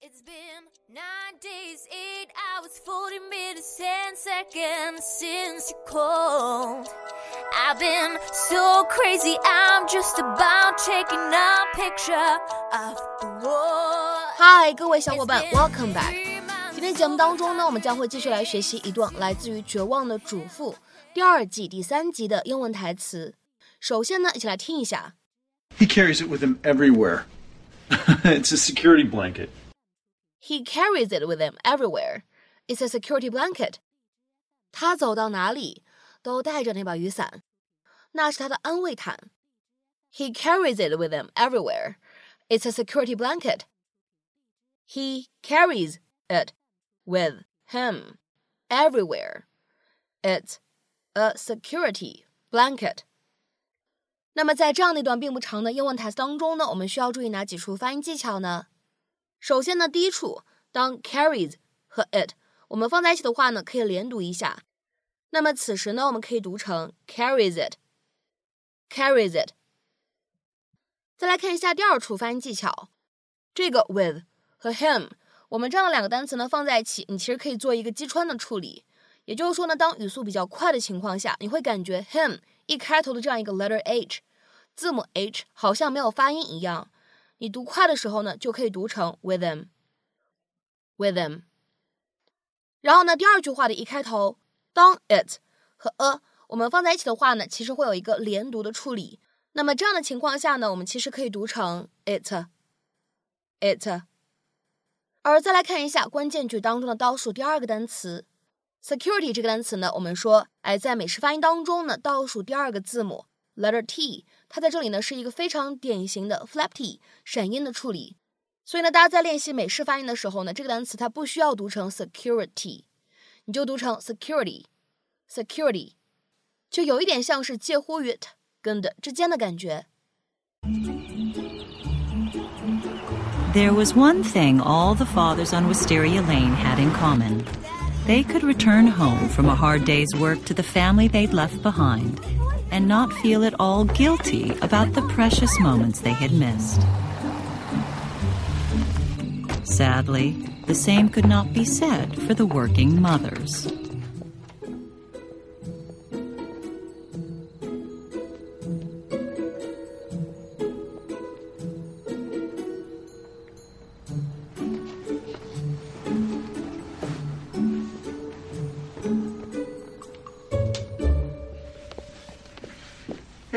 It's been nine days, eight hours, 40 minutes, 10 seconds since you called. I've been so crazy, I'm just about taking a picture of the world. 嗨，各位小伙伴，Welcome back。今天节目当中呢，我们将会继续来学习一段来自于《绝望的主妇》第二季第三集的英文台词。首先呢，一起来听一下。 He carries it with him everywhere. it's a security blanket. He carries it with him everywhere. It's a security blanket. 他走到哪里都带着那把雨伞，那是他的安慰毯。He carries it with him everywhere. It's a security blanket. He carries it with him everywhere. It's a security blanket. 那么在这样的一段并不长的英文台词当中呢，我们需要注意哪几处发音技巧呢？ 首先呢，第一处，当 carries 和 it 我们放在一起的话呢，可以连读一下。那么此时呢，我们可以读成 carries it，carries it。再来看一下第二处发音技巧，这个 with 和 him，我们这样的两个单词呢放在一起，你其实可以做一个击穿的处理。也就是说呢，当语速比较快的情况下，你会感觉 him 一开头的这样一个 letter h，字母 h 好像没有发音一样。你读快的时候呢，就可以读成 with him，with him。然后呢，第二句话的一开头，当 it 和 a 我们放在一起的话呢，其实会有一个连读的处理。那么这样的情况下呢，我们其实可以读成 it，it。而再来看一下关键句当中的倒数第二个单词 security 这个单词呢，我们说，哎，在美式发音当中呢，倒数第二个字母 letter T，它在这里呢是一个非常典型的 flap T 闪音的处理。所以呢，大家在练习美式发音的时候呢，这个单词它不需要读成 security，你就读成 security，security，就有一点像是介乎于 t 跟的之间的感觉。 There was one thing all the fathers on Wisteria Lane had in common. They could return home from a hard day's work to the family they'd left behind and not feel at all guilty about the precious moments they had missed. Sadly, the same could not be said for the working mothers.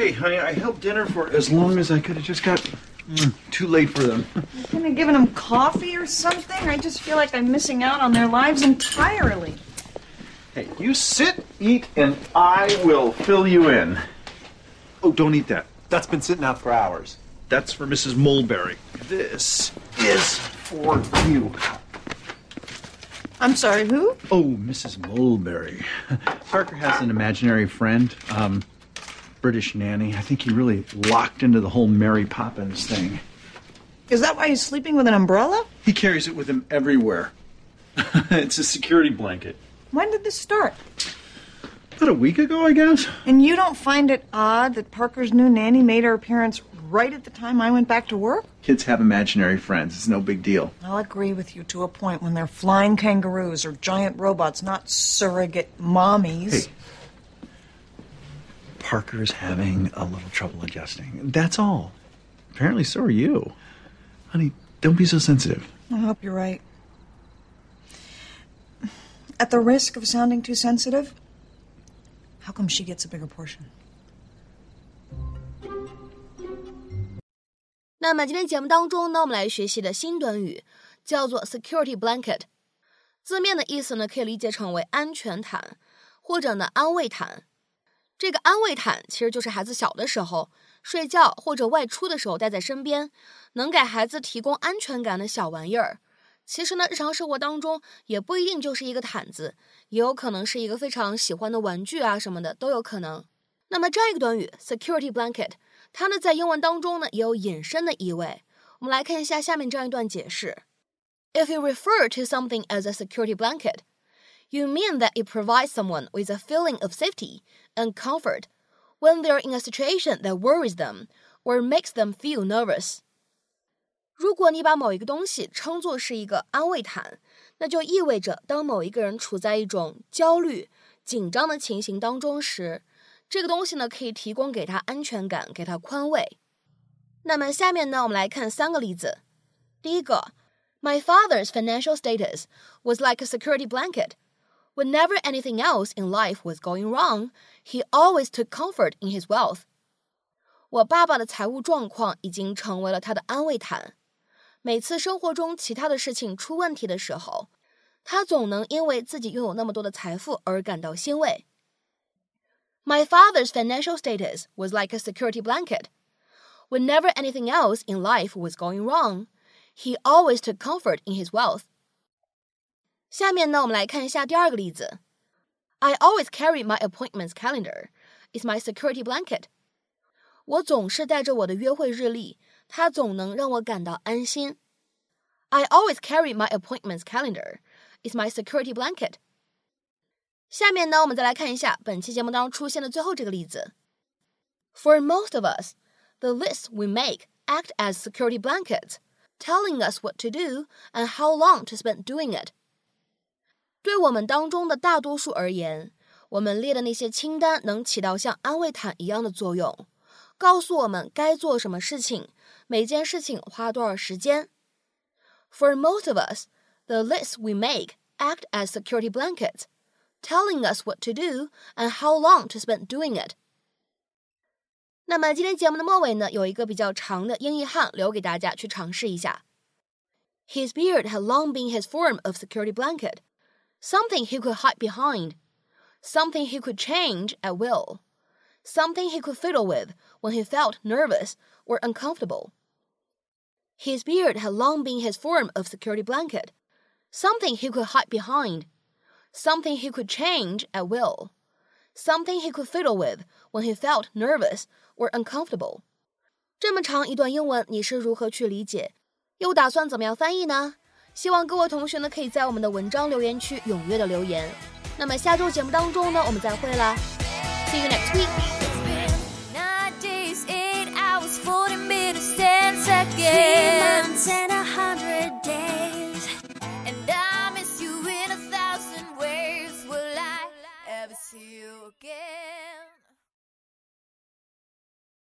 Hey, honey, I held dinner for as long as I could. It just got mm, too late for them. Kind of giving them coffee or something? I just feel like I'm missing out on their lives entirely. Hey, you sit, eat, and I will fill you in. Oh, don't eat that. That's been sitting out for hours. That's for Mrs. Mulberry. This is for you. I'm sorry, who? Oh, Mrs. Mulberry. Parker has an imaginary friend, um, British nanny. I think he really locked into the whole Mary Poppins thing. Is that why he's sleeping with an umbrella? He carries it with him everywhere. it's a security blanket. When did this start? About a week ago, I guess. And you don't find it odd that Parker's new nanny made her appearance right at the time I went back to work? Kids have imaginary friends. It's no big deal. I'll agree with you to a point when they're flying kangaroos or giant robots, not surrogate mommies. Hey. Parker's having a little trouble adjusting. That's all. Apparently, so are you. Honey, don't be so sensitive. I hope you're right. At the risk of sounding too sensitive, how come she gets a bigger portion? 那么今天节目当中呢，我们来学习的新短语叫做 security blanket。字面的意思呢，可以理解成为安全毯，或者呢安慰毯。 这个安慰毯其实就是孩子小的时候睡觉或者外出的时候带在身边，能给孩子提供安全感的小玩意儿。其实呢，日常生活当中也不一定就是一个毯子，也有可能是一个非常喜欢的玩具啊什么的都有可能。那么这样一个短语 security blanket，它呢在英文当中呢也有引申的意味。我们来看一下下面这样一段解释：If you refer to something as a security blanket, you mean that it provides someone with a feeling of safety and comfort when they're in a situation that worries them or makes them feel nervous. 如 如果你把某一个东西称作是一个安慰毯，那就意味着当某一个人处在一种焦虑、紧张的情形当中时，这个东西呢可以提供给他安全感，给他宽慰。那么下面呢，我们来看三个例子。第一个，My father's financial status was like a security blanket. Whenever anything else in life was going wrong, he always took comfort in his wealth. 我爸爸的财务状况已经成为了他的安慰毯。每次生活中其他的事情出问题的时候，他总能因为自己拥有那么多的财富而感到欣慰。My father's financial status was like a security blanket. Whenever anything else in life was going wrong, he always took comfort in his wealth. 下面呢，我们来看一下第二个例子。I always carry my appointments calendar. It's my security blanket. 我总是带着我的约会日历，它总能让我感到安心。I always carry my appointments calendar. It's my security blanket. 下面呢，我们再来看一下本期节目当中出现的最后这个例子。For most of us, the lists we make act as security blankets, telling us what to do and how long to spend doing it. 对我们当中的大多数而言，我们列的那些清单能起到像安慰毯一样的作用，告诉我们该做什么事情，每件事情花多少时间。For most of us, the lists we make act as security blankets telling us what to do and how long to spend doing it. 那么今天节目的末尾呢，有一个比较长的英译汉留给大家去尝试一下。His beard had long been his form of security blanket, something he could hide behind, something he could change at will, something he could fiddle with when he felt nervous or uncomfortable. His beard had long been his form of security blanket, something he could hide behind, something he could change at will, something he could fiddle with when he felt nervous or uncomfortable. 这么长一段英文，你是如何去理解？又打算怎么样翻译呢？ 希望各位同学呢可以在我们的文章留言区踊跃的留言。那么下周节目当中呢，我们再会啦，See you next week.